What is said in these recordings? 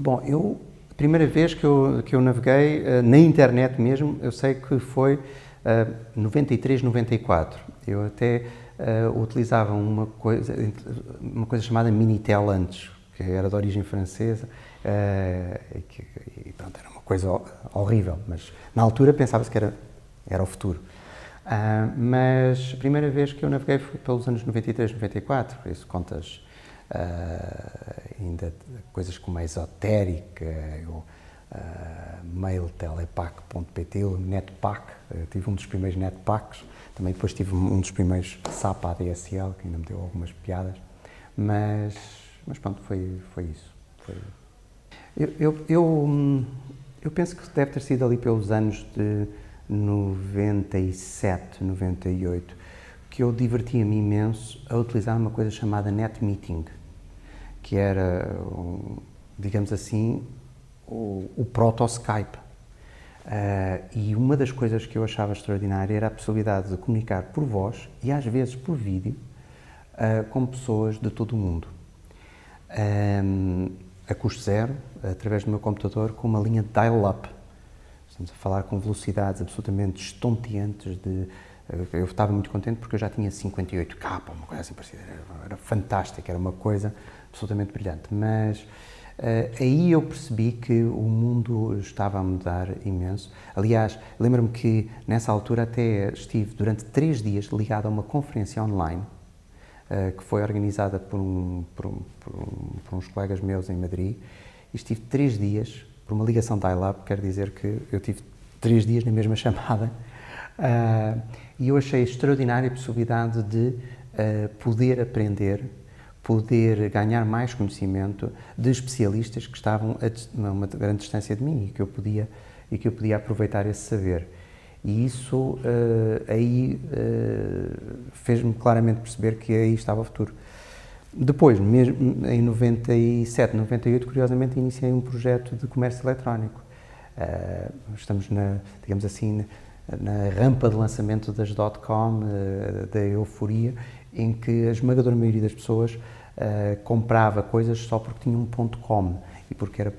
Bom, eu, a primeira vez que eu, que eu naveguei uh, na internet mesmo, eu sei que foi uh, 93, 94. Eu até uh, utilizava uma coisa, uma coisa chamada Minitel antes, que era de origem francesa, uh, e, que, e pronto, era uma coisa horrível, mas na altura pensava-se que era, era o futuro. Uh, mas a primeira vez que eu naveguei foi pelos anos 93, 94, por isso contas uh, ainda coisas como a esotérica, o uh, mailtelepac.pt, o netpac, tive um dos primeiros netpacs, também depois tive um dos primeiros SAP ADSL, que ainda me deu algumas piadas, mas, mas pronto, foi, foi isso. Foi... Eu, eu, eu, eu penso que deve ter sido ali pelos anos de 97, 98, que eu divertia-me imenso a utilizar uma coisa chamada Net Meeting, que era, digamos assim, o, o proto-Skype. Uh, e uma das coisas que eu achava extraordinária era a possibilidade de comunicar por voz e às vezes por vídeo uh, com pessoas de todo o mundo. Um, a custo zero, através do meu computador, com uma linha dial-up Estamos a falar com velocidades absolutamente estonteantes de... Eu estava muito contente porque eu já tinha 58K, uma coisa assim parecida. Era, era fantástico, era uma coisa absolutamente brilhante. Mas uh, aí eu percebi que o mundo estava a mudar imenso. Aliás, lembro-me que nessa altura até estive durante três dias ligado a uma conferência online uh, que foi organizada por, um, por, um, por, um, por uns colegas meus em Madrid. E estive três dias por uma ligação dial-up, quer dizer que eu tive três dias na mesma chamada uh, e eu achei extraordinária a possibilidade de poder aprender, poder ganhar mais conhecimento de especialistas que estavam a uma grande distância de mim e que eu podia e que eu podia aproveitar esse saber. E isso uh, aí fez-me claramente perceber que aí estava o futuro. Depois, mesmo em 97, 98, curiosamente, iniciei um projeto de comércio eletrónico. Uh, estamos, na, digamos assim, na, rampa de lançamento das .com, uh, da euforia, em que a esmagadora maioria das pessoas uh, comprava coisas só porque tinha um ponto .com e porque era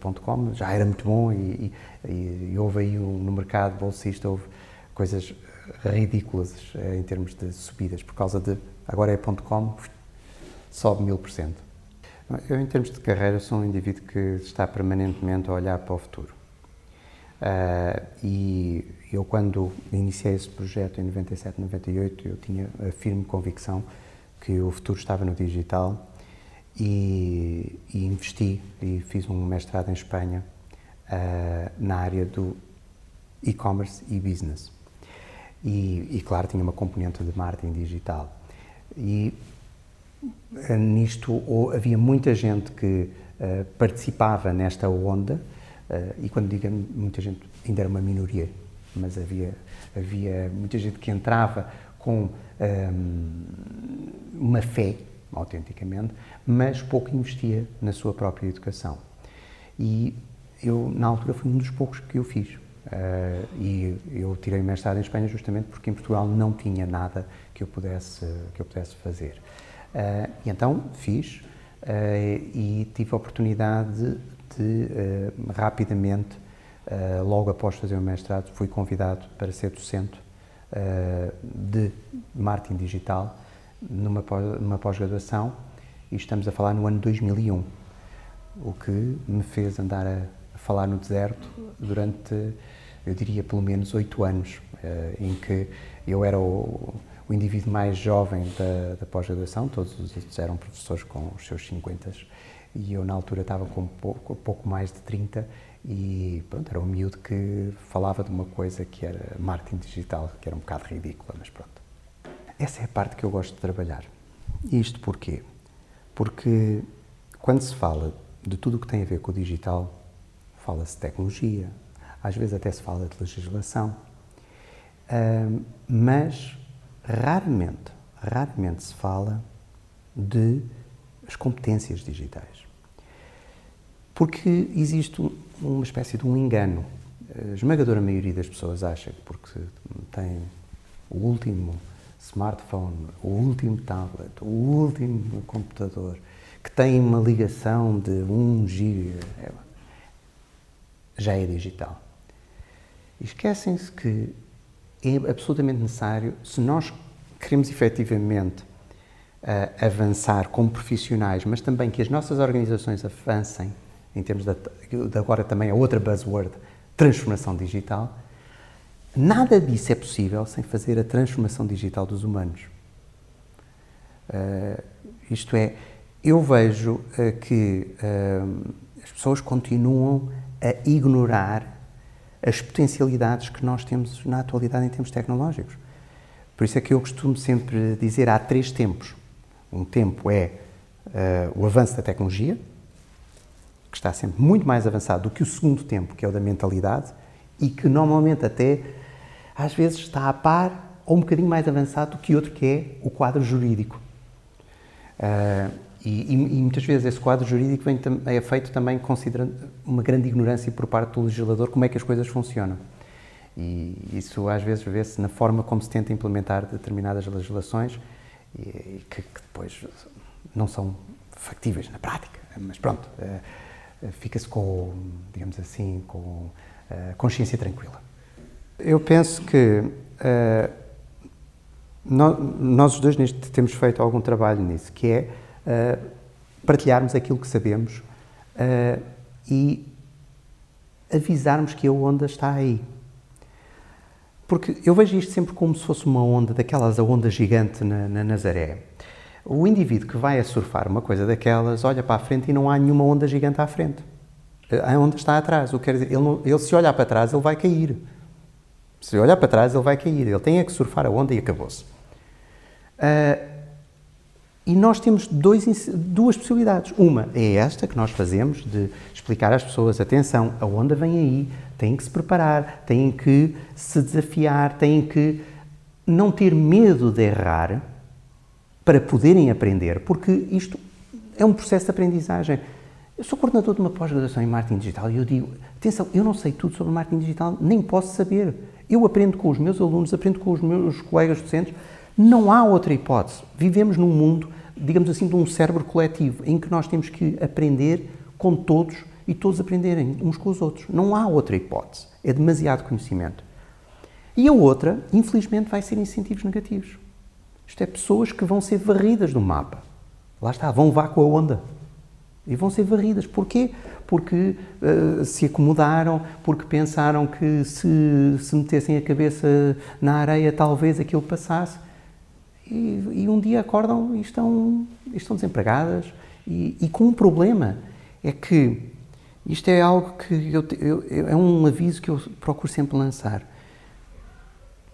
ponto .com já era muito bom e, e, e houve aí um, no mercado bolsista houve coisas ridículas em termos de subidas por causa de agora é .com sobe mil por cento. Eu, em termos de carreira, sou um indivíduo que está permanentemente a olhar para o futuro. Uh, e eu, quando iniciei esse projeto em 97, 98, eu tinha a firme convicção que o futuro estava no digital e, e investi e fiz um mestrado em Espanha uh, na área do e-commerce e business. E, e, claro, tinha uma componente de marketing digital. E eh, nisto ou, havia muita gente que uh, participava nesta onda, uh, e quando digo muita gente, ainda era uma minoria, mas havia, havia muita gente que entrava com um, uma fé, autenticamente, mas pouco investia na sua própria educação. E eu, na altura, fui um dos poucos que eu fiz. Uh, e eu tirei o mestrado em Espanha justamente porque em Portugal não tinha nada que eu pudesse, que eu pudesse fazer. Uh, e então fiz uh, e tive a oportunidade de, rapidamente, logo após fazer o mestrado, fui convidado para ser docente de marketing digital numa, pós-graduação e estamos a falar no ano 2001, o que me fez andar a, falar no deserto durante, eu diria, pelo menos oito anos, em que eu era o o indivíduo mais jovem da, da pós-graduação, todos os outros eram professores com os seus 50 e eu na altura estava com pouco, pouco mais de 30 e pronto, era um miúdo que falava de uma coisa que era marketing digital, que era um bocado ridícula, mas pronto. Essa é a parte que eu gosto de trabalhar. E isto porquê? Porque quando se fala de tudo o que tem a ver com o digital, fala-se de tecnologia, às vezes até se fala de legislação, mas raramente, raramente se fala de as competências digitais. Porque existe uma espécie de um engano. A esmagadora maioria das pessoas acha que porque tem o último smartphone, o último tablet, o último computador, que tem uma ligação de 1 giga é, já é digital. Esquecem-se que é absolutamente necessário, se nós queremos efetivamente uh, avançar como profissionais, mas também que as nossas organizações avancem em termos de, de agora também a outra buzzword, transformação digital, nada disso é possível sem fazer a transformação digital dos humanos. Uh, isto é, eu vejo uh, que uh, as pessoas continuam a ignorar as potencialidades que nós temos na atualidade em termos tecnológicos. Por isso é que eu costumo sempre dizer há três tempos. Um tempo é o avanço da tecnologia, que está sempre muito mais avançado do que o segundo tempo, que é o da mentalidade, e que normalmente até às vezes está a par ou um bocadinho mais avançado do que outro que é o quadro jurídico. Uh, e, e, muitas vezes esse quadro jurídico vem, é feito também considerando uma grande ignorância por parte do legislador como é que as coisas funcionam. E isso às vezes vê-se na forma como se tenta implementar determinadas legislações e, que, que, depois não são factíveis na prática. Mas pronto, uh, fica-se com, digamos assim, com eh, consciência tranquila. Eu penso que uh, nós, nós os dois neste, temos feito algum trabalho nisso, que é uh, partilharmos aquilo que sabemos uh, e avisarmos que a onda está aí. Porque eu vejo isto sempre como se fosse uma onda, daquelas a onda gigante na, na Nazaré. O indivíduo que vai a surfar uma coisa daquelas olha para a frente e não há nenhuma onda gigante à frente. A onda está atrás. O que quer dizer, ele, ele se olhar para trás, ele vai cair. Se olhar para trás, ele vai cair. Ele tem é que surfar a onda e acabou-se. Uh, e nós temos dois, duas possibilidades. Uma é esta que nós fazemos de explicar às pessoas: atenção, a onda vem aí, têm que se preparar, têm que se desafiar, têm que não ter medo de errar para poderem aprender, porque isto é um processo de aprendizagem. Eu sou coordenador de uma pós-graduação em marketing digital e eu digo: atenção, eu não sei tudo sobre marketing digital, nem posso saber. Eu aprendo com os meus alunos, aprendo com os meus colegas docentes. Não há outra hipótese. Vivemos num mundo, digamos assim, de um cérebro coletivo, em que nós temos que aprender com todos e todos aprenderem uns com os outros. Não há outra hipótese. É demasiado conhecimento. E a outra, infelizmente, vai ser incentivos negativos. Isto é pessoas que vão ser varridas do mapa. Lá está, vão vá com a onda. E vão ser varridas. Porquê? Porque uh, se acomodaram, porque pensaram que se, se metessem a cabeça na areia talvez aquilo passasse. E, e um dia acordam e estão, estão desempregadas. E, e, com um problema. É que isto é algo que eu, eu, é um aviso que eu procuro sempre lançar.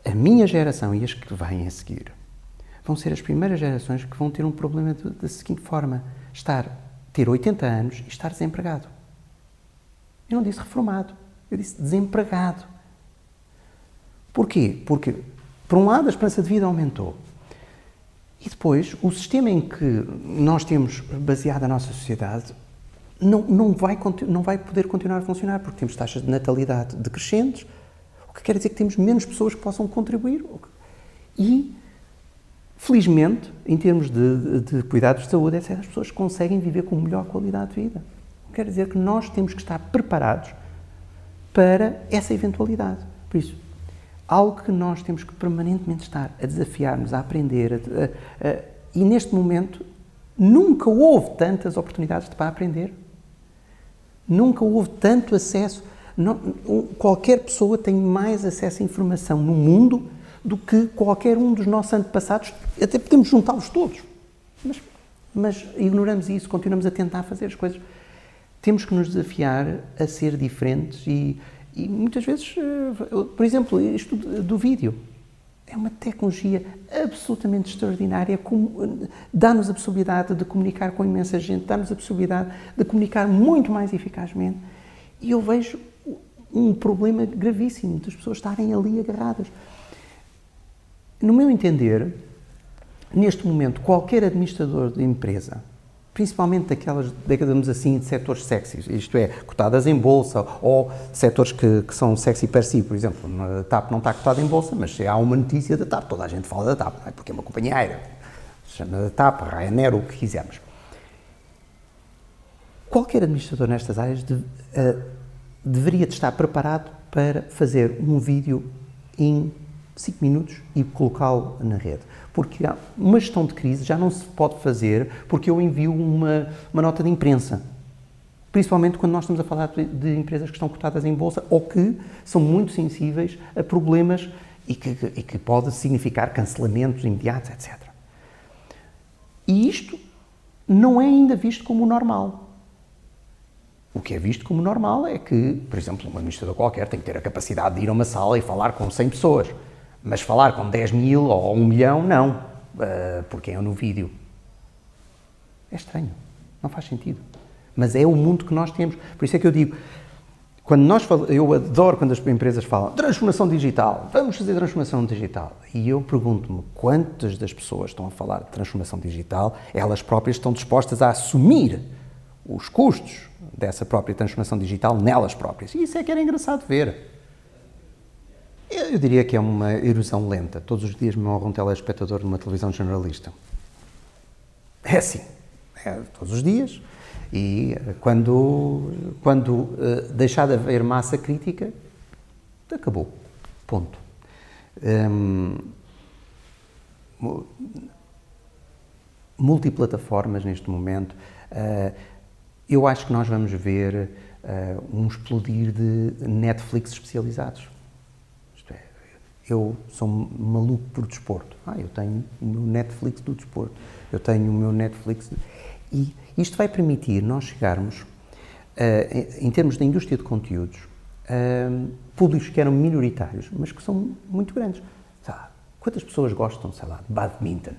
A minha geração e as que vêm a seguir vão ser as primeiras gerações que vão ter um problema da seguinte forma: estar, ter 80 anos e estar desempregado. Eu não disse reformado, eu disse desempregado. Porquê? Porque, por um lado, a esperança de vida aumentou. E depois, o sistema em que nós temos baseado a nossa sociedade não, não, vai, não vai poder continuar a funcionar, porque temos taxas de natalidade decrescentes, o que quer dizer que temos menos pessoas que possam contribuir. E Felizmente, em termos de, de, cuidados de saúde, essas pessoas conseguem viver com melhor qualidade de vida. Quer dizer que nós temos que estar preparados para essa eventualidade. Por isso, algo que nós temos que permanentemente estar a desafiar-nos, a aprender, a, a, a, e neste momento nunca houve tantas oportunidades para aprender. Nunca houve tanto acesso. Não, qualquer pessoa tem mais acesso à informação no mundo do que qualquer um dos nossos antepassados, até podemos juntá-los todos. Mas, mas ignoramos isso, continuamos a tentar fazer as coisas. Temos que nos desafiar a ser diferentes e, e muitas vezes, eh, por exemplo, isto do vídeo. É uma tecnologia absolutamente extraordinária, dá-nos a possibilidade de comunicar com imensa gente, dá-nos a possibilidade de comunicar muito mais eficazmente. E eu vejo um problema gravíssimo das pessoas estarem ali agarradas. No meu entender, neste momento, qualquer administrador de empresa, principalmente daquelas, digamos assim, de setores sexys, isto é, cotadas em bolsa ou setores que, que são sexy per si, por exemplo, a TAP não está cotada em bolsa, mas se há uma notícia da TAP, toda a gente fala da TAP, é? porque é uma companhia aérea, chama da TAP, Ryanair, o que quisermos. qualquer administrador nestas áreas de, uh, deveria estar preparado para fazer um vídeo em 5 minutos e colocá-lo na rede. Porque uma gestão de crise já não se pode fazer porque eu envio uma, uma nota de imprensa. Principalmente quando nós estamos a falar de, empresas que estão cotadas em bolsa ou que são muito sensíveis a problemas e que, e que pode significar cancelamentos imediatos, etc. E isto não é ainda visto como normal. O que é visto como normal é que, por exemplo, um administrador qualquer tem que ter a capacidade de ir a uma sala e falar com 100 pessoas. Mas falar com 10 mil ou 1 milhão, não. Uh, porque é no vídeo. É estranho. Não faz sentido. Mas é o mundo que nós temos. Por isso é que eu digo, quando nós eu adoro quando as empresas falam transformação digital, vamos fazer transformação digital. E eu pergunto-me quantas das pessoas estão a falar de transformação digital, elas próprias estão dispostas a assumir os custos dessa própria transformação digital nelas próprias. E isso é que era engraçado ver. Eu diria que é uma erosão lenta. Todos os dias me honra um telespectador numa televisão generalista. É assim. É, todos os dias. E eh, quando, quando uh, deixar de haver massa crítica, acabou. Ponto. Um, multiplataformas neste momento. Uh, eu acho que nós vamos ver um explodir de Netflix especializados. Eu sou maluco por desporto. Ah, eu tenho o meu Netflix do desporto. Eu tenho o meu Netflix. E isto vai permitir nós chegarmos, uh, em, em, termos da indústria de conteúdos, uh, públicos que eram minoritários, mas que são muito grandes. Sabe, quantas pessoas gostam, sei lá, de badminton?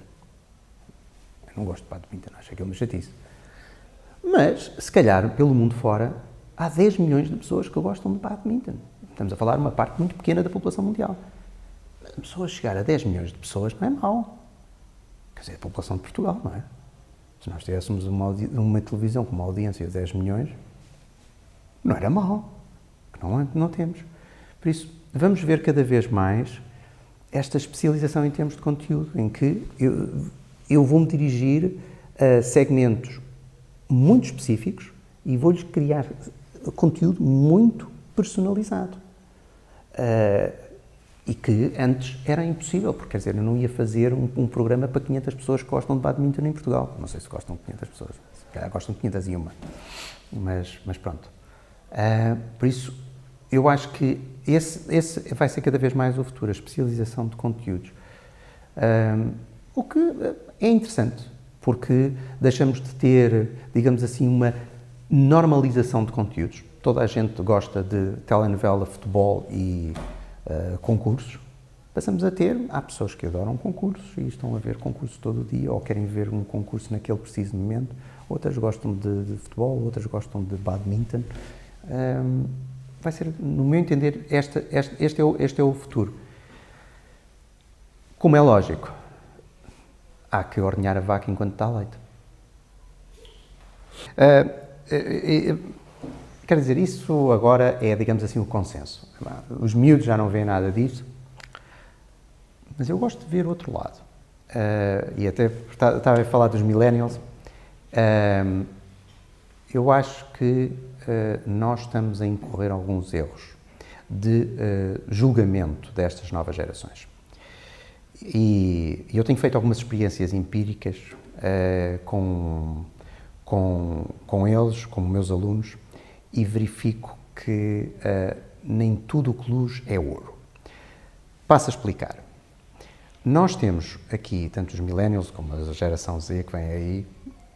Eu não gosto de badminton, acho que é uma chatice. Mas, se calhar, pelo mundo fora, há 10 milhões de pessoas que gostam de badminton. Estamos a falar de uma parte muito pequena da população mundial. A pessoa chegar a 10 milhões de pessoas não é mau. Quer dizer, a população de Portugal, não é? Se nós tivéssemos uma, uma televisão com uma audiência de 10 milhões, não era mau. Não, é, não temos. Por isso, vamos ver cada vez mais esta especialização em termos de conteúdo, em que eu, eu vou-me dirigir a segmentos muito específicos e vou-lhes criar conteúdo muito personalizado. Uh, e que antes era impossível, porque quer dizer, eu não ia fazer um, um, programa para 500 pessoas que gostam de badminton em Portugal. Não sei se gostam de 500 pessoas, se calhar gostam de 501. Mas, mas pronto. Uh, por isso, eu acho que esse, esse vai ser cada vez mais o futuro, a especialização de conteúdos. Uh, o que é interessante, porque deixamos de ter, digamos assim, uma normalização de conteúdos. Toda a gente gosta de telenovela, futebol e uh, concursos. Passamos a ter, há pessoas que adoram concursos e estão a ver concursos todo dia ou querem ver um concurso naquele preciso momento. Outras gostam de, de futebol, outras gostam de badminton. Um, vai ser, no meu entender, esta, este, este, é o, este é o futuro. Como é lógico, há que ordenhar a vaca enquanto está leite. Uh, uh, uh, quer dizer, isso agora é, digamos assim, o consenso. Os miúdos já não veem nada disso, mas eu gosto de ver o outro lado. e até estava a falar dos millennials. eu acho que nós estamos a incorrer alguns erros de julgamento destas novas gerações. E eu tenho feito algumas experiências empíricas uh, com, com, com eles, com meus alunos, e verifico que uh, nem tudo o que luz é ouro. Passo a explicar. Nós temos aqui, tanto os millennials como a geração Z que vem aí,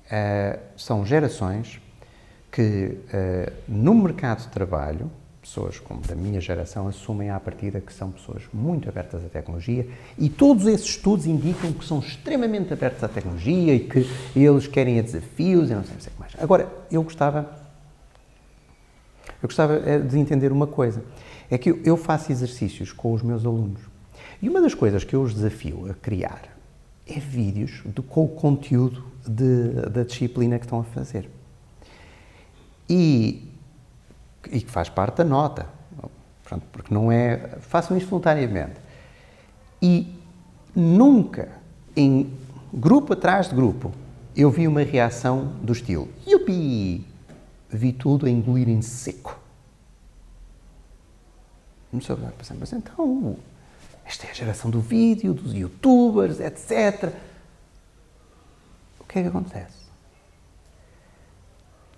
uh, são gerações que, no mercado de trabalho, pessoas como da minha geração assumem à partida que são pessoas muito abertas à tecnologia e todos esses estudos indicam que são extremamente abertos à tecnologia e que eles querem desafios e não sei, não sei o que mais. Agora, eu gostava, eu gostava eh, de entender uma coisa, é que eu faço exercícios com os meus alunos e uma das coisas que eu os desafio a criar é vídeos do, com o conteúdo de, da disciplina que estão a fazer. E e que faz parte da nota, pronto, porque não é. façam isto voluntariamente. E nunca, em grupo atrás de grupo, eu vi uma reação do estilo: Yupi! Vi tudo a engolir em seco. Começou a pensar, mas então, esta é a geração do vídeo, dos youtubers, etc. O que é que acontece?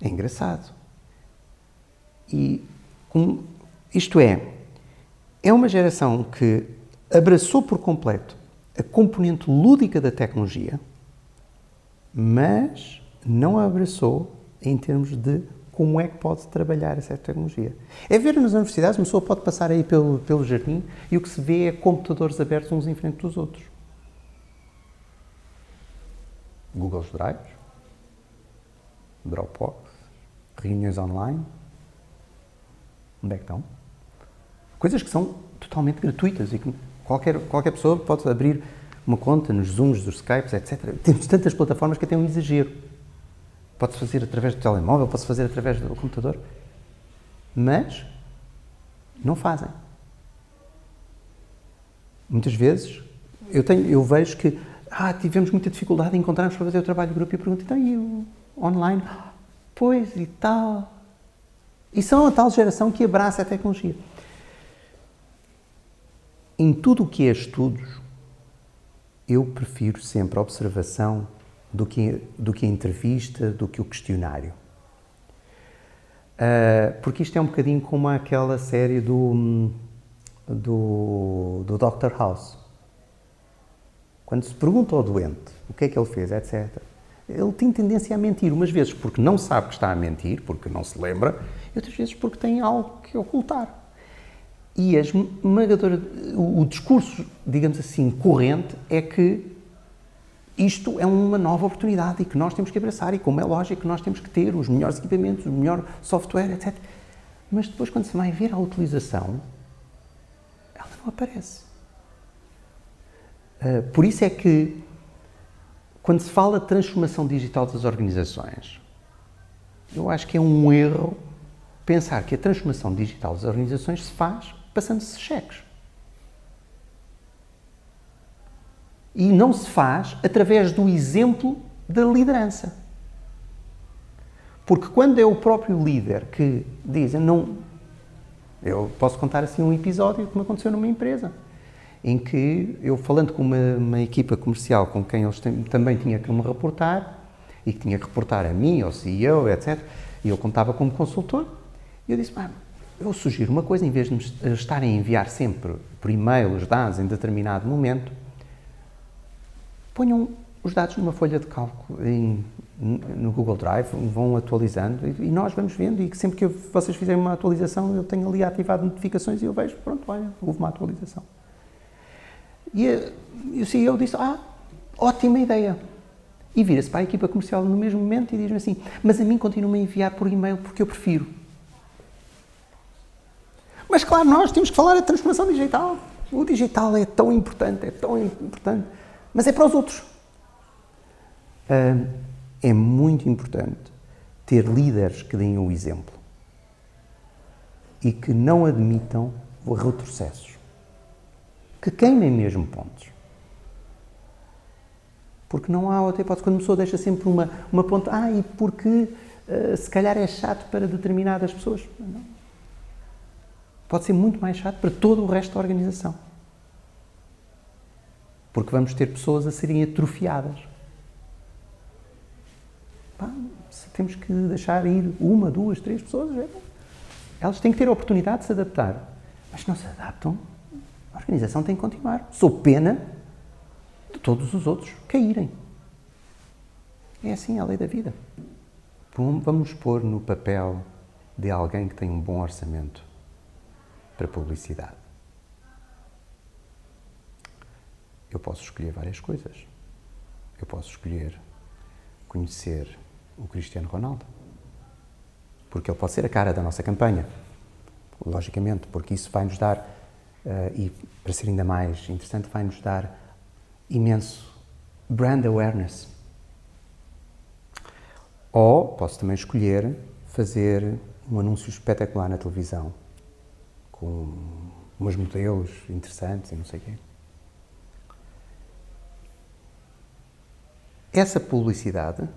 É engraçado. E isto é, é uma geração que abraçou por completo a componente lúdica da tecnologia, mas não a abraçou em termos de como é que pode trabalhar essa tecnologia. É ver nas universidades, uma pessoa pode passar aí pelo, pelo jardim e o que se vê é computadores abertos uns em frente dos outros. Google Drive, Dropbox, reuniões online. Onde é que estão? Coisas que são totalmente gratuitas e que qualquer, qualquer pessoa pode abrir uma conta nos Zooms, dos Skypes, etc. Temos tantas plataformas que até um exagero. Pode-se fazer através do telemóvel, pode-se fazer através do computador. Mas não fazem. Muitas vezes eu, tenho, eu vejo que ah, tivemos muita dificuldade em encontrarmos para fazer o trabalho de grupo e pergunto, então e o online? Pois e tal. E são a tal geração que abraça a tecnologia. Em tudo o que é estudos, eu prefiro sempre a observação do que, do que a entrevista, do que o questionário. Uh, porque isto é um bocadinho como aquela série do, do, do Dr. House. Quando se pergunta ao doente o que é que ele fez, etc., ele tem tendência a mentir, umas vezes porque não sabe que está a mentir, porque não se lembra, e outras vezes porque tem algo que ocultar. E a esmagadora, o, o discurso, digamos assim, corrente é que isto é uma nova oportunidade e que nós temos que abraçar, e como é lógico, nós temos que ter os melhores equipamentos, o melhor software, etc. Mas depois, quando se vai ver a utilização, ela não aparece. Uh, por isso é que, quando se fala de transformação digital das organizações, eu acho que é um erro pensar que a transformação digital das organizações se faz passando-se cheques. E não se faz através do exemplo da liderança. Porque quando é o próprio líder que diz, não. Eu posso contar assim um episódio que me aconteceu numa empresa, em que eu, falando com uma, uma equipa comercial com quem eles também tinha que me reportar, e que tinha que reportar a mim, ao CEO, etc., e eu contava como consultor, e eu disse, eu sugiro uma coisa, em vez de estarem a enviar sempre por e-mail os dados em determinado momento, ponham os dados numa folha de cálculo em, no Google Drive, vão atualizando e, e, nós vamos vendo e sempre que eu, vocês fizerem uma atualização eu tenho ali ativado notificações e eu vejo, pronto, olha, houve uma atualização. E, e o CEO disse, ah, ótima ideia. E vira-se para a equipa comercial no mesmo momento e diz-me assim, mas a mim continua a enviar por e-mail porque eu prefiro. Mas claro, nós temos que falar da transformação digital. O digital é tão importante, é tão importante mas é para os outros. é muito importante ter líderes que deem o exemplo e que não admitam retrocessos, que queimem mesmo pontos. Porque não há outra hipótese. Quando a pessoa deixa sempre uma, uma ponta, ah, e porque uh, se calhar é chato para determinadas pessoas. Não. Pode ser muito mais chato para todo o resto da organização porque vamos ter pessoas a serem atrofiadas. Pá, temos que deixar ir uma, duas, três pessoas, é elas têm que ter a oportunidade de se adaptar. Mas se não se adaptam, a organização tem que continuar. Sou pena de todos os outros caírem. É assim a lei da vida. Vamos pôr no papel de alguém que tem um bom orçamento para publicidade. Eu posso escolher várias coisas. Eu posso escolher conhecer o Cristiano Ronaldo, porque ele pode ser a cara da nossa campanha, logicamente, porque isso vai nos dar, uh, e para ser ainda mais interessante, vai nos dar imenso brand awareness. Ou posso também escolher fazer um anúncio espetacular na televisão, com umas modelos interessantes e não sei o quê. Essa publicidade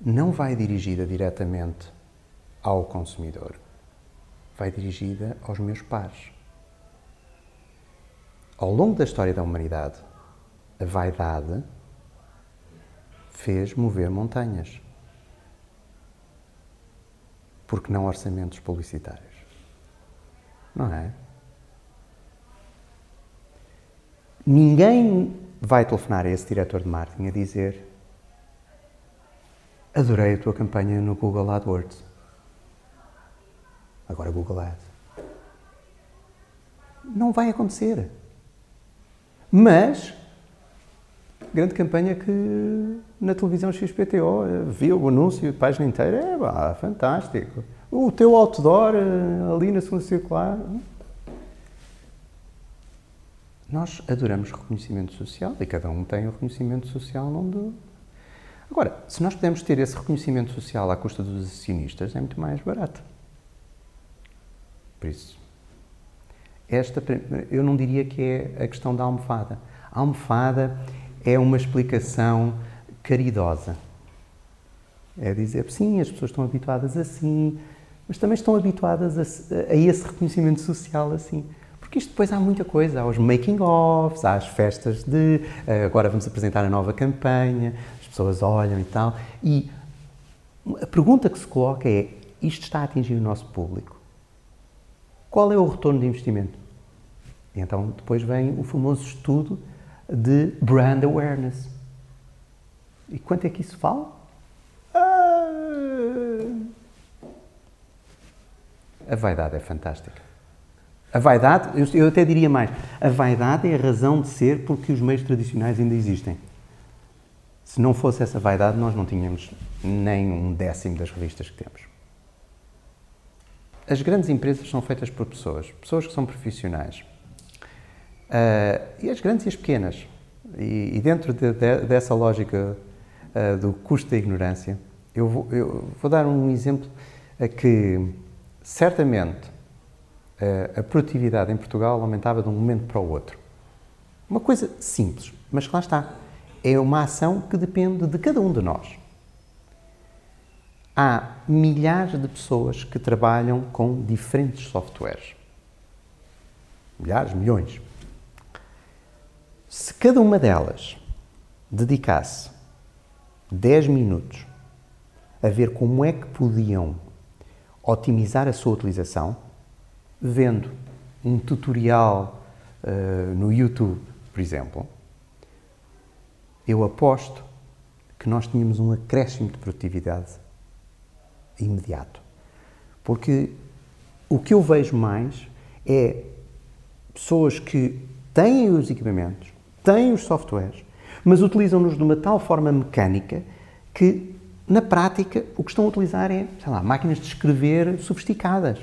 não vai dirigida diretamente ao consumidor vai dirigida aos meus pares. Ao longo da história da humanidade, a vaidade fez mover montanhas. Porque não orçamentos publicitários? Não é? Ninguém vai telefonar a esse diretor de marketing a dizer adorei a tua campanha no Google AdWords. Agora Google Ads. Não vai acontecer. Mas, grande campanha que na televisão XPTO viu o anúncio, página inteira, é pá, fantástico. O teu outdoor eh, ali na segunda circular. Nós adoramos reconhecimento social e cada um tem o reconhecimento social onde. Agora, se nós pudermos ter esse reconhecimento social à custa dos acionistas, é muito mais barato. Por isso, esta, eu não diria que é a questão da almofada. A almofada é uma explicação caridosa. É dizer, sim, as pessoas estão habituadas assim, mas também estão habituadas a, a esse reconhecimento social assim. Porque isto depois há muita coisa, há os making-offs, há as festas de eh, agora vamos apresentar a nova campanha, pessoas olham e tal. E a pergunta que se coloca é: isto está a atingir o nosso público? Qual é o retorno de investimento? E então depois vem o famoso estudo de brand awareness. E quanto é que isso vale? Ah! A vaidade é fantástica. A vaidade, eu até diria mais, a vaidade é a razão de ser porque os meios tradicionais ainda existem. Se não fosse essa vaidade, nós não tínhamos nem um décimo das revistas que temos. As grandes empresas são feitas por pessoas, pessoas que são profissionais. Uh, e as grandes e as pequenas. E, e dentro de, de, dessa lógica uh, do custo da ignorância, eu vou, eu vou dar um exemplo a que certamente a produtividade em Portugal aumentava de um momento para o outro. Uma coisa simples, mas que lá está. É uma ação que depende de cada um de nós. Há milhares de pessoas que trabalham com diferentes softwares. Milhares, milhões. Se cada uma delas dedicasse 10 minutos a ver como é que podiam otimizar a sua utilização, vendo um tutorial uh, no YouTube, por exemplo, eu aposto que nós tínhamos um acréscimo de produtividade imediato. Porque o que eu vejo mais é pessoas que têm os equipamentos, têm os softwares, mas utilizam-nos de uma tal forma mecânica que, na prática, o que estão a utilizar é, sei lá, máquinas de escrever sofisticadas.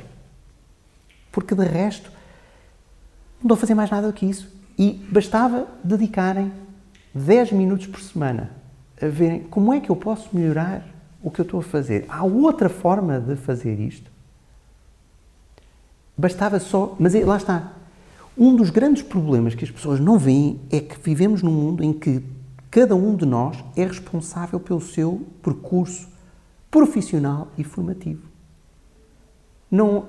Porque de resto, não estou a fazer mais nada do que isso. E bastava dedicarem 10 minutos por semana a verem como é que eu posso melhorar o que eu estou a fazer. Há outra forma de fazer isto. Bastava só. Mas é, lá está. Um dos grandes problemas que as pessoas não veem é que vivemos num mundo em que cada um de nós é responsável pelo seu percurso profissional e formativo. Não,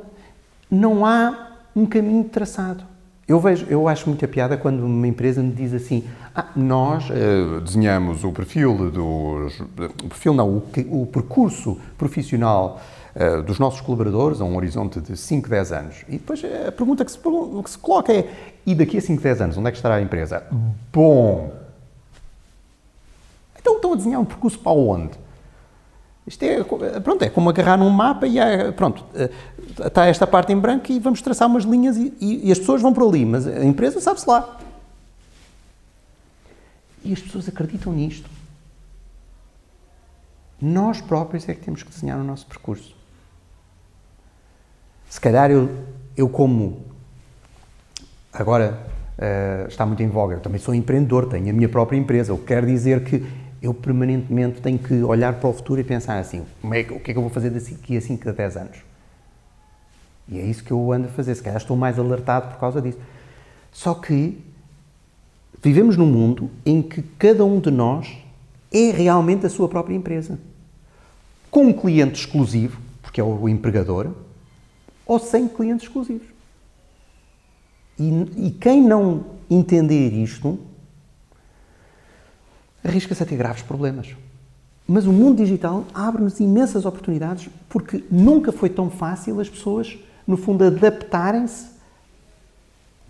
não há um caminho traçado. Eu vejo, eu acho muita piada quando uma empresa me diz assim: ah, nós uh, desenhamos o perfil dos, o perfil não, o, o percurso profissional uh, dos nossos colaboradores a um horizonte de 5, 10 anos. E depois eh, a pergunta que se, que se coloca é: e daqui a 5, 10 anos, onde é que estará a empresa? Bom. Então estão a desenhar um percurso para onde? Isto é, pronto, é como agarrar num mapa e é, pronto, eh, está esta parte em branco e vamos traçar umas linhas e, e, e as pessoas vão por ali, mas a empresa sabe-se lá. E as pessoas acreditam nisto. Nós próprios é que temos que desenhar o nosso percurso. Se calhar eu, eu como agora uh, está muito em voga, eu também sou empreendedor, tenho a minha própria empresa, o que quer dizer que eu permanentemente tenho que olhar para o futuro e pensar assim, é, o que é que eu vou fazer daqui a 5 a 10 anos? E é isso que eu ando a fazer, se calhar estou mais alertado por causa disso. Só que vivemos num mundo em que cada um de nós é realmente a sua própria empresa. Com um cliente exclusivo, porque é o empregador, ou 100 clientes exclusivos. E, e quem não entender isto arrisca-se a ter graves problemas. Mas o mundo digital abre-nos imensas oportunidades porque nunca foi tão fácil as pessoas, no fundo, adaptarem-se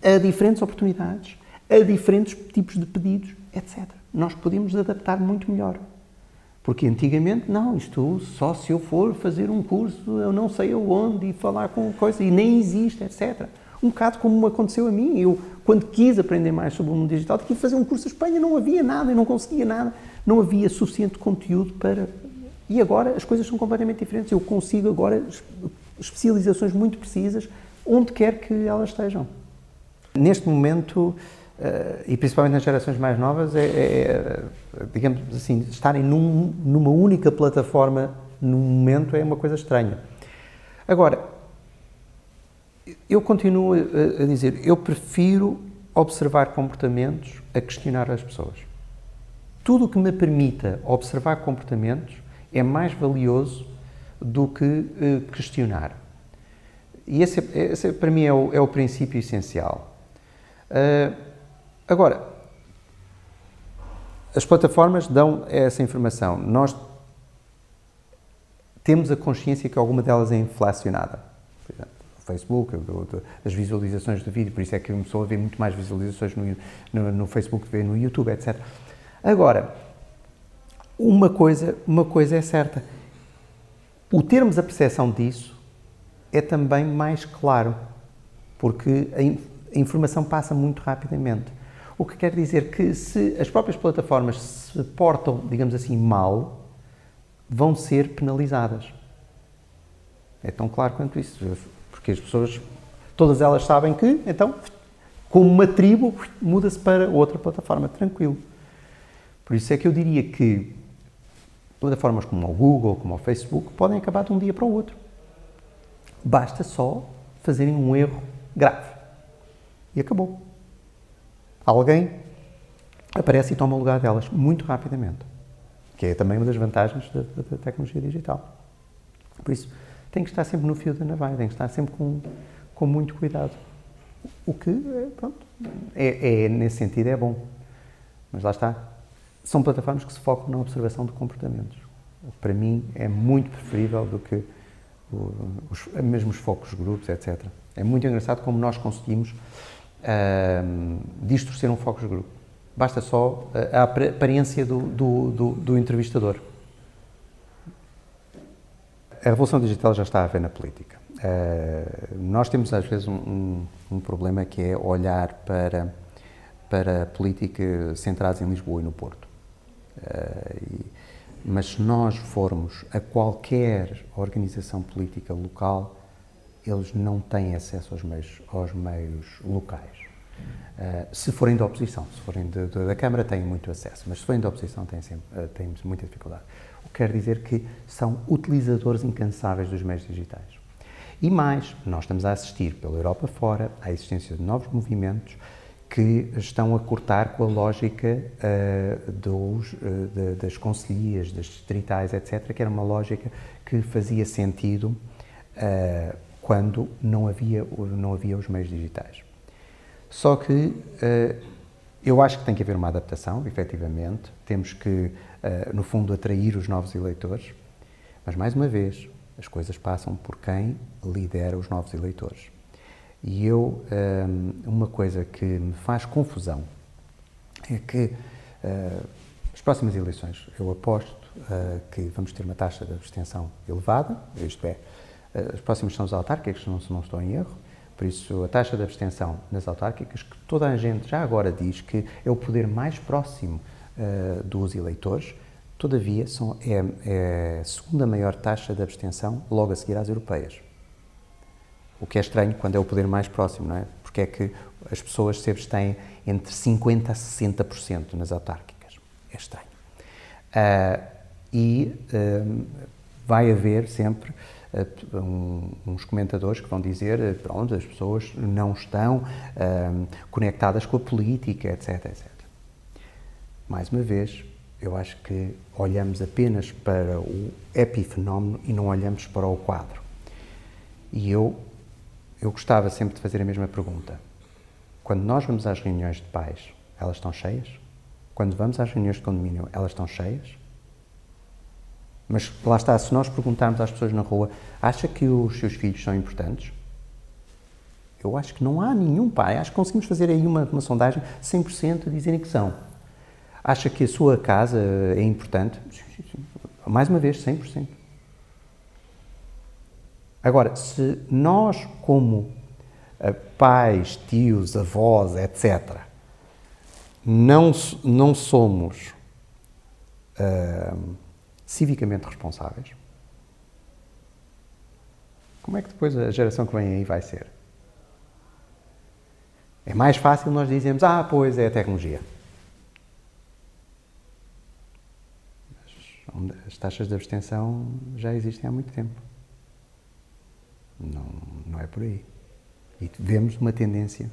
a diferentes oportunidades, a diferentes tipos de pedidos, etc. Nós podemos adaptar muito melhor. Porque antigamente, não, isto só se eu for fazer um curso, eu não sei aonde, e falar com coisa, e nem existe, etc. Um bocado como aconteceu a mim. Eu, quando quis aprender mais sobre o mundo digital, que fazer um curso em Espanha, não havia nada, eu não conseguia nada, não havia suficiente conteúdo para. E agora as coisas são completamente diferentes. Eu consigo agora especializações muito precisas onde quer que elas estejam. Neste momento, Uh, e principalmente nas gerações mais novas, é, é, digamos assim, estarem num, numa única plataforma num momento é uma coisa estranha. Agora, eu continuo a, dizer, eu prefiro observar comportamentos a questionar as pessoas. Tudo o que me permita observar comportamentos é mais valioso do que uh, questionar. E esse, esse, para mim é o, é o princípio essencial. Uh, Agora, as plataformas dão essa informação. Nós temos a consciência que alguma delas é inflacionada. Facebook, as visualizações de vídeo, por isso é que começou a haver muito mais visualizações no, no, no Facebook do que no YouTube, etc. Agora, uma coisa, uma coisa é certa. O termos a percepção disso é também mais claro, porque a, a informação passa muito rapidamente. O que quer dizer que se as próprias plataformas se portam, digamos assim, mal, vão ser penalizadas. É tão claro quanto isso, porque as pessoas, todas elas sabem que, então, como uma tribo, muda-se para outra plataforma, tranquilo. Por isso é que eu diria que plataformas como o Google, como o Facebook, podem acabar de um dia para o outro. Basta só fazerem um erro grave. E acabou alguém aparece e toma o lugar delas muito rapidamente, que é também uma das vantagens da, da tecnologia digital. Por isso, tem que estar sempre no fio da navalha, tem que estar sempre com, com muito cuidado. O que, pronto, é, é, nesse sentido é bom. Mas lá está. São plataformas que se focam na observação de comportamentos. Para mim é muito preferível do que os, os focos grupos, etc. É muito engraçado como nós conseguimos uh, distorcer um focus group. Basta só a aparência do, do, do, do entrevistador. A revolução digital já está a ver na política. Uh, nós temos às vezes um, um, um, problema que é olhar para, para política centrados em Lisboa e no Porto. Uh, e, mas se nós formos a qualquer organização política local, eles não têm acesso aos meios, aos meios locais. Uh, se forem da oposição, se forem de, de, da Câmara, têm muito acesso, mas se forem da oposição, têm, sempre, têm muita dificuldade. O que quer dizer que são utilizadores incansáveis dos meios digitais. E mais, nós estamos a assistir pela Europa fora à existência de novos movimentos que estão a cortar com a lógica uh, dos, uh, de, das conselhias, das distritais, etc., que era uma lógica que fazia sentido uh, quando não havia, não havia os meios digitais. Só que eu acho que tem que haver uma adaptação, efetivamente. Temos que, no fundo, atrair os novos eleitores. Mas, mais uma vez, as coisas passam por quem lidera os novos eleitores. E eu, eh, uma coisa que me faz confusão é que uh, as próximas eleições, eu aposto que vamos ter uma taxa de abstenção elevada, isto é, as próximas são as autárquicas, se não estou em erro, por isso, a taxa de abstenção nas autárquicas, que toda a gente já agora diz que é o poder mais próximo uh, dos eleitores, todavia são, é, é, a segunda maior taxa de abstenção logo a seguir às europeias. O que é estranho quando é o poder mais próximo, não é? Porque é que as pessoas se abstêm entre 50% a 60% nas autárquicas. É estranho. Uh, e uh, vai haver sempre um, uns comentadores que vão dizer eh, pronto, as pessoas não estão conectadas com a política, etc, etc. Mais uma vez, eu acho que olhamos apenas para o epifenómeno e não olhamos para o quadro. E eu, eu gostava sempre de fazer a mesma pergunta. Quando nós vamos às reuniões de pais, elas estão cheias? Quando vamos às reuniões de condomínio, elas estão cheias? Mas lá está, se nós perguntarmos às pessoas na rua, acha que os seus filhos são importantes? Eu acho que não há nenhum pai, acho que conseguimos fazer aí uma, uma sondagem 100% a dizerem que são. Acha que a sua casa é importante? Mais uma vez, 100%. Agora, se nós, como eh, pais, tios, avós, etc., não, não somos uh, civicamente responsáveis, como é que depois a geração que vem aí vai ser? É mais fácil nós dizermos, ah, pois é a tecnologia. As taxas de abstenção já existem há muito tempo. Não, não é por aí. E vemos uma tendência.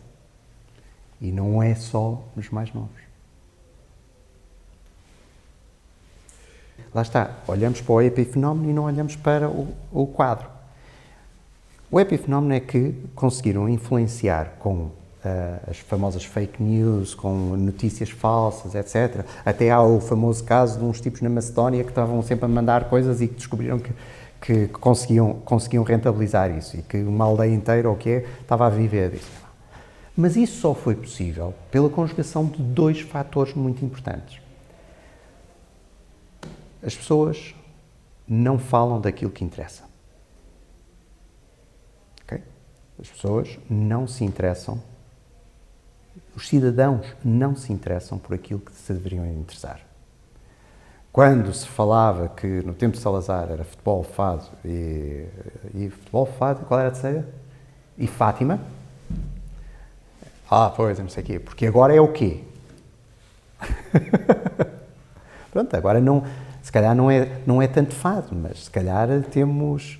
E não é só nos mais novos. Lá está, olhamos para o epifenómeno e não olhamos para o, o quadro. O epifenómeno é que conseguiram influenciar com as famosas fake news, com notícias falsas, etc. Até há o famoso caso de uns tipos na Macedónia que estavam sempre a mandar coisas e que descobriram que, que conseguiam, conseguiam rentabilizar isso e que uma aldeia inteira, ou que é, estava a viver disso. Mas isso só foi possível pela conjugação de dois fatores muito importantes. As pessoas não falam daquilo que interessa. Okay? As pessoas não se interessam os cidadãos não se interessam por aquilo que se deveriam interessar. Quando se falava que no tempo de Salazar era futebol, fado e, e futebol, fado, qual era a terceira? E Fátima? Ah, pois, não sei o quê. Porque agora é o quê? Pronto, agora não, se calhar não é, não é tanto fado, mas se calhar temos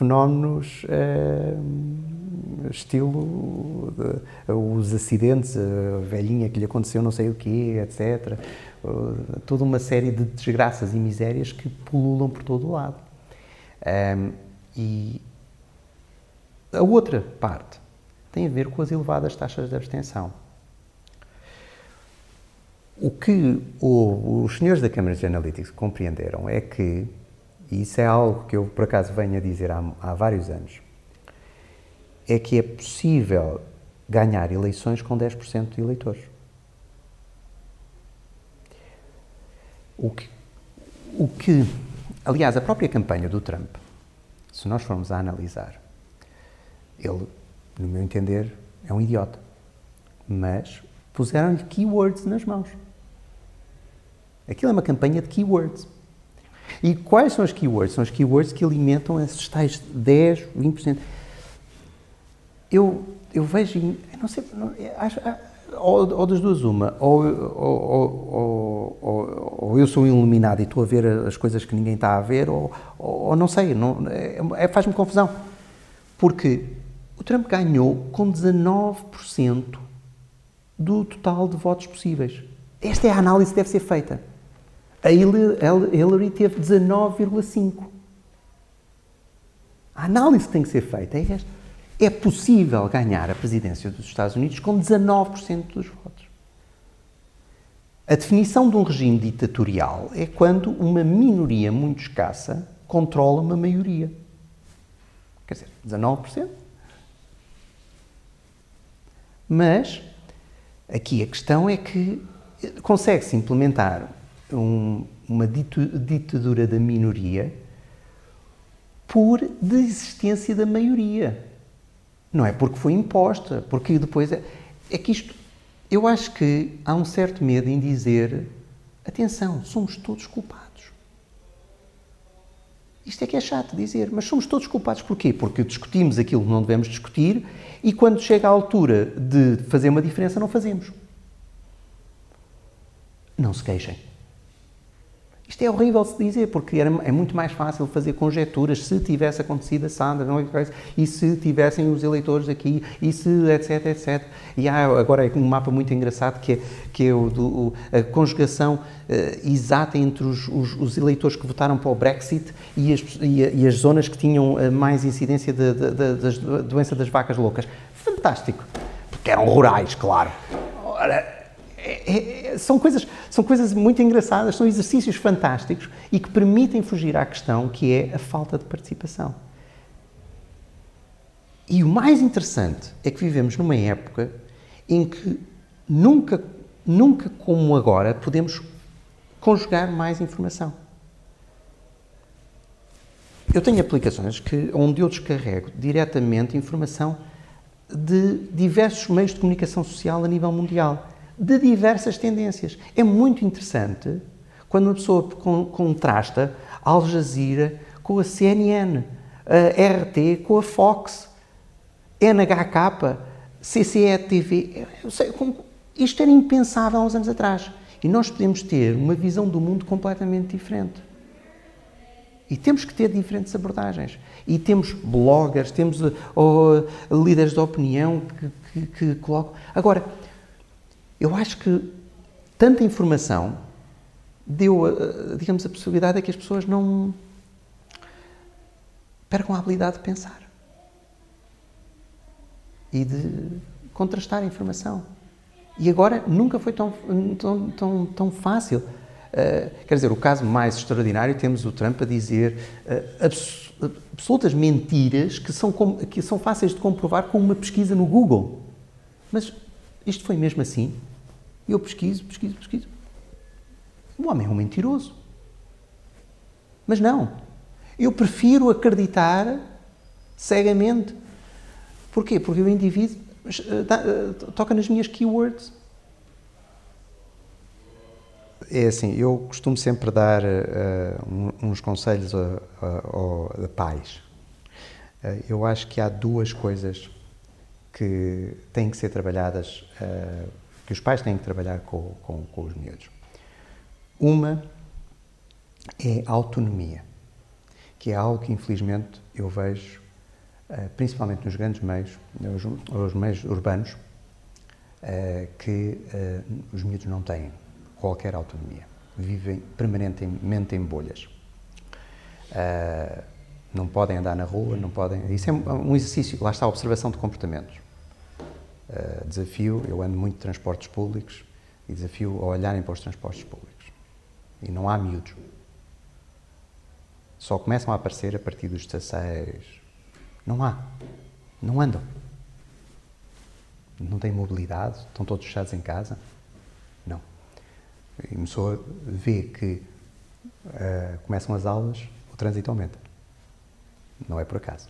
fenómenos eh, estilo de, os acidentes, a velhinha que lhe aconteceu não sei o quê, etc. Toda uma série de desgraças e misérias que pululam por todo o lado. E a outra parte tem a ver com as elevadas taxas de abstenção. O que os senhores da Câmara de Analytics compreenderam é que, e isso é algo que eu por acaso venho a dizer há, há vários anos, é que é possível ganhar eleições com 10% de eleitores. O que, o que, aliás, a própria campanha do Trump, se nós formos a analisar, ele, no meu entender, é um idiota. Mas puseram-lhe keywords nas mãos. Aquilo é uma campanha de keywords. E quais são os keywords? São os keywords que alimentam esses tais 10, 20% eu, eu vejo, não sei, não, acho, ah, ou, ou, das duas uma, ou, ou, ou, eu sou iluminado e estou a ver as coisas que ninguém está a ver, ou, ou não sei, não, é, é, faz-me confusão. Porque o Trump ganhou com 19% do total de votos possíveis. Esta é a análise que deve ser feita. A Hillary teve 19,5%. A análise que tem que ser feita é esta é possível ganhar a presidência dos Estados Unidos com 19% dos votos. A definição de um regime ditatorial é quando uma minoria muito escassa controla uma maioria. Quer dizer, 19%. Mas aqui a questão é que consegue-se implementar um, uma ditadura da minoria por desistência da maioria. Não é porque foi imposta, porque depois é, é que isto. Eu acho que há um certo medo em dizer: atenção, somos todos culpados. Isto é que é chato dizer, mas somos todos culpados porquê? Porque discutimos aquilo que não devemos discutir e quando chega a altura de fazer uma diferença, não fazemos. Não se queixem. Isto é horrível se dizer, porque era, é muito mais fácil fazer conjecturas se tivesse acontecido a Sandra, não é? e se tivessem os eleitores aqui, e se, etc, etc. E há agora um mapa muito engraçado que é, que é o, do, a conjugação uh, exata entre os, os, os, eleitores que votaram para o Brexit e as, e, e as zonas que tinham uh, mais incidência da doença das vacas loucas. Fantástico! Porque eram rurais, claro. Ora, é, é, são, coisas, são coisas muito engraçadas, são exercícios fantásticos e que permitem fugir à questão que é a falta de participação. E o mais interessante é que vivemos numa época em que nunca, nunca como agora podemos conjugar mais informação. Eu tenho aplicações que, onde eu descarrego diretamente informação de diversos meios de comunicação social a nível mundial de diversas tendências. É muito interessante quando uma pessoa contrasta Al Jazeera com a CNN, a RT com a Fox, NHK, CCE-TV. Isto era impensável há uns anos atrás. E nós podemos ter uma visão do mundo completamente diferente. E temos que ter diferentes abordagens. E temos bloggers, temos oh, líderes de opinião que, que, que colocam. Agora, eu acho que tanta informação deu, eh, digamos, a possibilidade de que as pessoas não percam a habilidade de pensar e de contrastar a informação. E agora nunca foi tão, tão, tão, tão fácil. Uh, quer dizer, o caso mais extraordinário temos o Trump a dizer uh, abs absolutas mentiras que são, que são fáceis de comprovar com uma pesquisa no Google. Mas isto foi mesmo assim? E eu pesquiso, pesquiso, pesquiso. O homem é um mentiroso. Mas não. Eu prefiro acreditar cegamente. Porquê? Porque o indivíduo eh, eh, toca nas minhas keywords. É assim, eu costumo sempre dar uh, uns conselhos a, a, a, pais. Uh, eu acho que há duas coisas que têm que ser trabalhadas uh, que os pais têm que trabalhar com, com, com os miúdos. Uma é a autonomia, que é algo que infelizmente eu vejo, eh, principalmente nos grandes meios, nos, meios urbanos, eh, que eh, os miúdos não têm qualquer autonomia. Vivem permanentemente em bolhas. Não podem andar na rua, não podem. Isso é um exercício, lá está a observação de comportamentos. Uh, desafio, eu ando muito de transportes públicos e desafio a olharem para os transportes públicos. E não há miúdos. Só começam a aparecer a partir dos 16. Não há. Não andam. Não têm mobilidade, estão todos fechados em casa. Não. E começou a ver que uh, começam as aulas, o trânsito aumenta. Não é por acaso.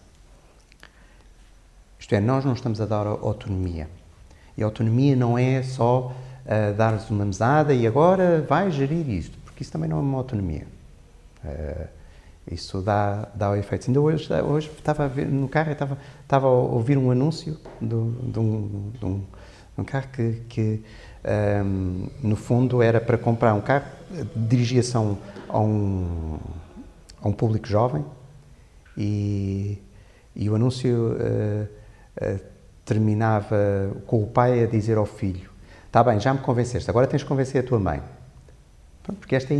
Isto é, nós não estamos a dar autonomia. E autonomia não é só uh, dar-lhes uma mesada e agora vai gerir isto, porque isso também não é uma autonomia. Uh, isso dá, dá efeitos. Ainda hoje, hoje estava ver no carro, estava, estava a ouvir um anúncio de, de, um, de, um, de um, carro que, que um, ehm, no fundo, era para comprar um carro, dirigia-se a a um, a um público jovem e, e o anúncio uh, terminava com o pai a dizer ao filho: Está bem, já me convenceste, agora tens de convencer a tua mãe. Porque esta é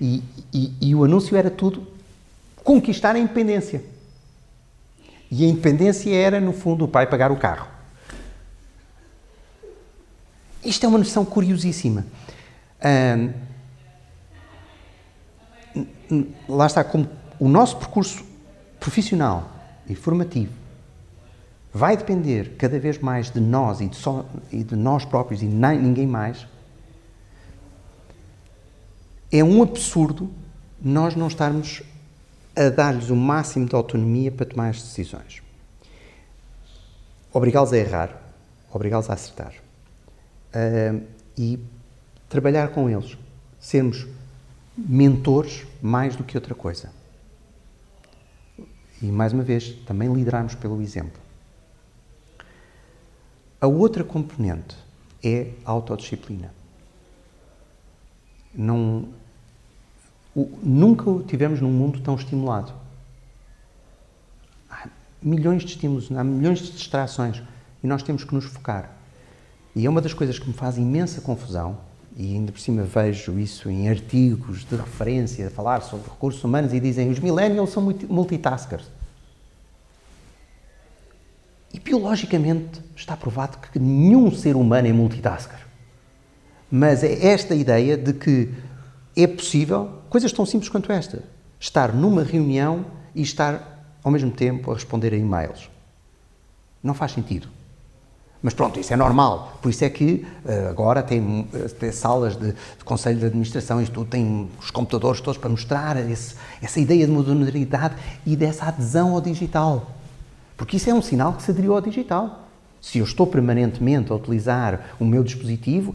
e, e, e o anúncio era tudo conquistar a independência. E a independência era, no fundo, o pai pagar o carro. Isto é uma noção curiosíssima. lá está, como o nosso percurso profissional e formativo vai depender cada vez mais de nós e de, só, e de nós próprios e nem, ninguém mais, é um absurdo nós não estarmos a dar-lhes o máximo de autonomia para tomar as decisões. Obrigá-los a errar, obrigá-los a acertar. Uh, e trabalhar com eles, sermos mentores mais do que outra coisa. E, mais uma vez, também liderarmos pelo exemplo. A outra componente é a autodisciplina. Não, O, nunca tivemos num mundo tão estimulado. Há milhões de estímulos, há milhões de distrações e nós temos que nos focar. E é uma das coisas que me faz imensa confusão, e ainda por cima vejo isso em artigos de referência, a falar sobre recursos humanos, e dizem os millennials são multitaskers. E biologicamente está provado que nenhum ser humano é multitasker. Mas é esta ideia de que é possível coisas tão simples quanto esta: estar numa reunião e estar ao mesmo tempo a responder a e-mails. Não faz sentido. Mas pronto, isso é normal. Por isso é que uh, agora tem, eh, tem salas de, de, conselho de administração, isto tudo, tem os computadores todos para mostrar esse, essa ideia de modernidade e dessa adesão ao digital. Porque isso é um sinal que se aderiu ao digital. Se eu estou permanentemente a utilizar o meu dispositivo,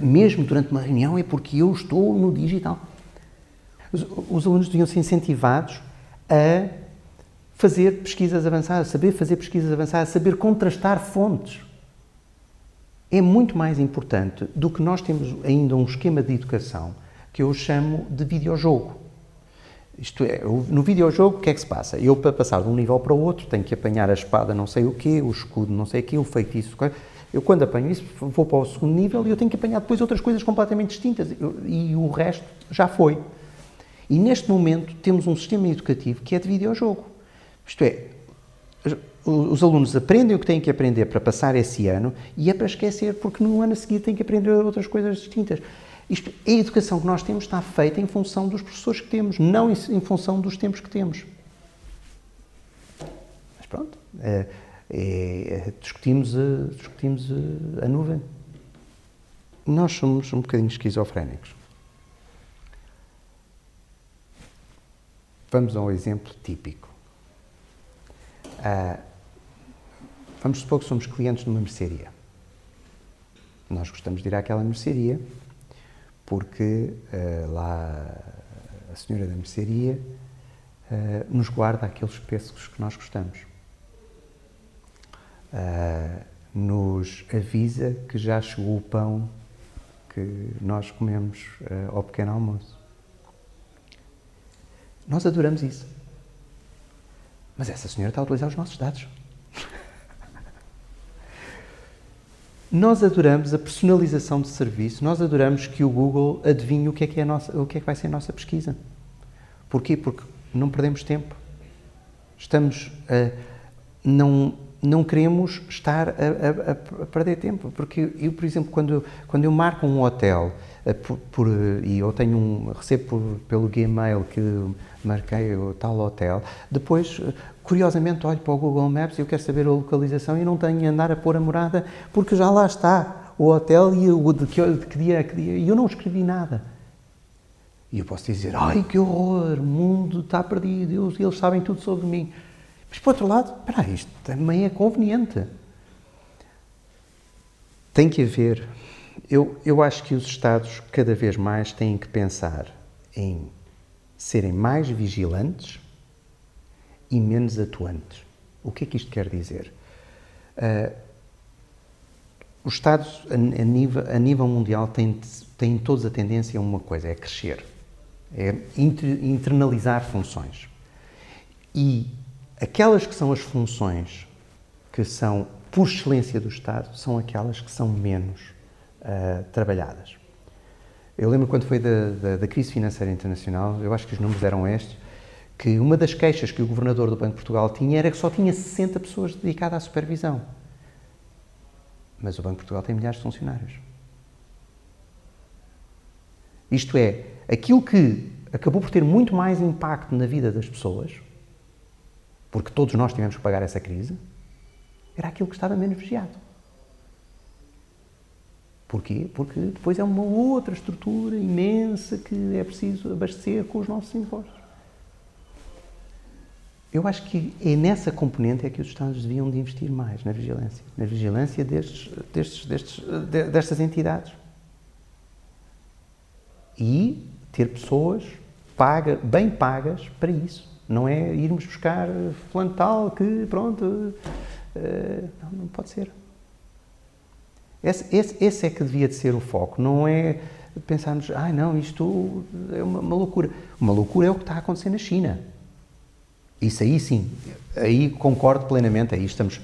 mesmo durante uma reunião, é porque eu estou no digital. Os, os alunos deviam ser incentivados a fazer pesquisas avançadas, saber fazer pesquisas avançadas, saber contrastar fontes. É muito mais importante do que nós temos ainda um esquema de educação que eu chamo de videojogo. Isto é, no videojogo, o que é que se passa? Eu, para passar de um nível para o outro, tenho que apanhar a espada não sei o quê, o escudo não sei o quê, o feitiço... Eu, quando apanho isso, vou para o segundo nível e eu tenho que apanhar depois outras coisas completamente distintas. E o resto já foi. E neste momento temos um sistema educativo que é de videojogo. Isto é, os alunos aprendem o que têm que aprender para passar esse ano e é para esquecer, porque no ano a seguir têm que aprender outras coisas distintas. Isto, a educação que nós temos está feita em função dos professores que temos, não em, função dos tempos que temos. Mas pronto, é, é, é discutimos, a, discutimos a, a nuvem. Nós somos um bocadinho esquizofrénicos. Vamos a um exemplo típico. Ah, vamos supor que somos clientes de uma mercearia. Nós gostamos de ir àquela mercearia porque uh, lá a senhora da mercearia uh, nos guarda aqueles pêssegos que nós gostamos. Uh, nos avisa que já chegou o pão que nós comemos ao pequeno almoço. Nós adoramos isso. Mas essa senhora está a utilizar os nossos dados. Nós adoramos a personalização de serviço, nós adoramos que o Google adivinhe o que é que, é nossa, o que, é que vai ser a nossa pesquisa. Porquê? Porque não perdemos tempo. Estamos a. Não, não queremos estar a, a, a, perder tempo. Porque eu, por exemplo, quando, quando eu marco um hotel eh, por, por, e eu tenho um, recebo por, pelo Gmail que marquei o tal hotel, depois curiosamente olho para o Google Maps e eu quero saber a localização e não tenho a andar a pôr a morada porque já lá está o hotel e o de que, de que dia é que dia. E eu não escrevi nada. E eu posso dizer, ai que horror, o mundo está perdido, eles, eles sabem tudo sobre mim. Mas por outro lado, espera, isto também é conveniente. Tem que haver. Eu, eu acho que os Estados cada vez mais têm que pensar em serem mais vigilantes e menos atuantes. O que é que isto quer dizer? Uh, os Estados, a, a, nível, a nível mundial, têm, têm todos a tendência a uma coisa: é crescer, é inter, internalizar funções. E aquelas que são as funções que são, por excelência do Estado, são aquelas que são menos uh, trabalhadas. Eu lembro quando foi da, da, da, crise financeira internacional, eu acho que os números eram estes, que uma das queixas que o governador do Banco de Portugal tinha era que só tinha 60 pessoas dedicadas à supervisão. Mas o Banco de Portugal tem milhares de funcionários. Isto é, aquilo que acabou por ter muito mais impacto na vida das pessoas, porque todos nós tivemos que pagar essa crise, era aquilo que estava menos vigiado. Porquê? Porque depois é uma outra estrutura imensa que é preciso abastecer com os nossos impostos. Eu acho que é nessa componente é que os Estados deviam de investir mais, na vigilância. Na vigilância destes, destes, destes, destas entidades. E ter pessoas paga, bem pagas para isso. Não é irmos buscar fulano tal que, pronto, uh, não, não pode ser. Esse, esse, esse, é que devia de ser o foco, não é pensarmos, ai ah, não, isto é uma, uma, loucura. Uma loucura é o que está a acontecer na China. Isso aí sim, aí concordo plenamente, aí estamos.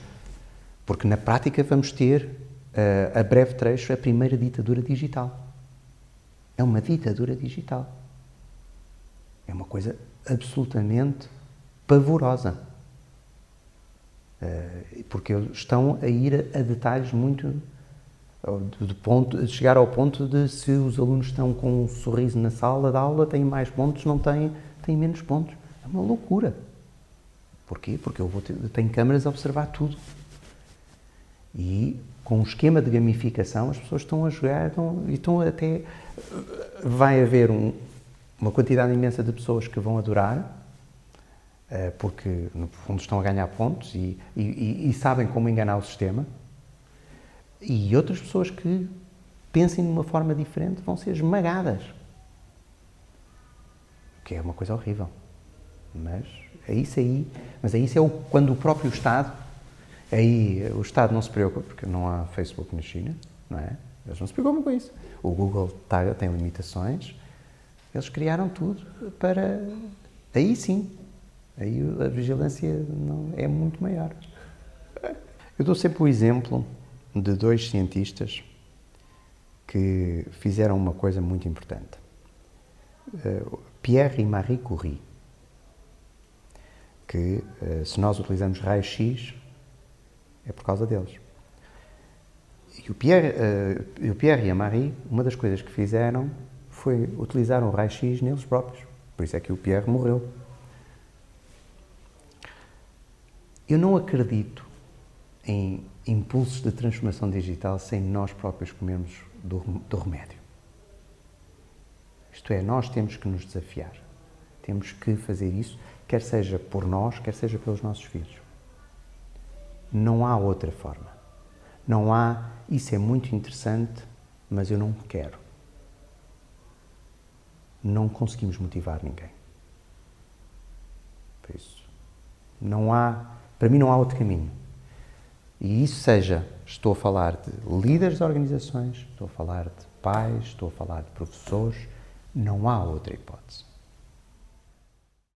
Porque na prática vamos ter, uh, a breve trecho, a primeira ditadura digital. É uma ditadura digital. É uma coisa absolutamente pavorosa. Uh, porque estão a ir a, a detalhes muito de, ponto, de chegar ao ponto de se os alunos estão com um sorriso na sala de aula, têm mais pontos, não têm, têm menos pontos. É uma loucura. Porquê? Porque eu, ter, tenho câmaras a observar tudo. E com um esquema de gamificação, as pessoas estão a jogar estão, e estão até. Vai haver um, uma quantidade imensa de pessoas que vão adorar, eh, porque no fundo estão a ganhar pontos e, e, e sabem como enganar o sistema e outras pessoas que pensem de uma forma diferente vão ser esmagadas. Que é uma coisa horrível. Mas é isso aí. Mas é isso é o, quando o próprio Estado. Aí o Estado não se preocupa, porque não há Facebook na China, não é? Eles não se preocupam com isso. O Google tá, tem limitações. Eles criaram tudo para. Aí sim. Aí a vigilância não, é muito maior. Eu dou sempre o exemplo de dois cientistas que fizeram uma coisa muito importante. Eh, Pierre e Marie Curie, que eh, se nós utilizamos raio-x é por causa deles. E o Pierre, uh, o Pierre e a Marie, uma das coisas que fizeram foi utilizar o raio-x neles próprios. Por isso é que o Pierre morreu. Eu não acredito em impulsos de transformação digital sem nós próprios comermos do, do remédio. Isto é, nós temos que nos desafiar. Temos que fazer isso, quer seja por nós, quer seja pelos nossos filhos. Não há outra forma. Não há, isso é muito interessante, mas eu não quero. Não conseguimos motivar ninguém. Por isso, não há, para mim não há outro caminho. E isso seja, estou a falar de líderes de organizações, estou a falar de pais, estou a falar de professores, não há outra hipótese.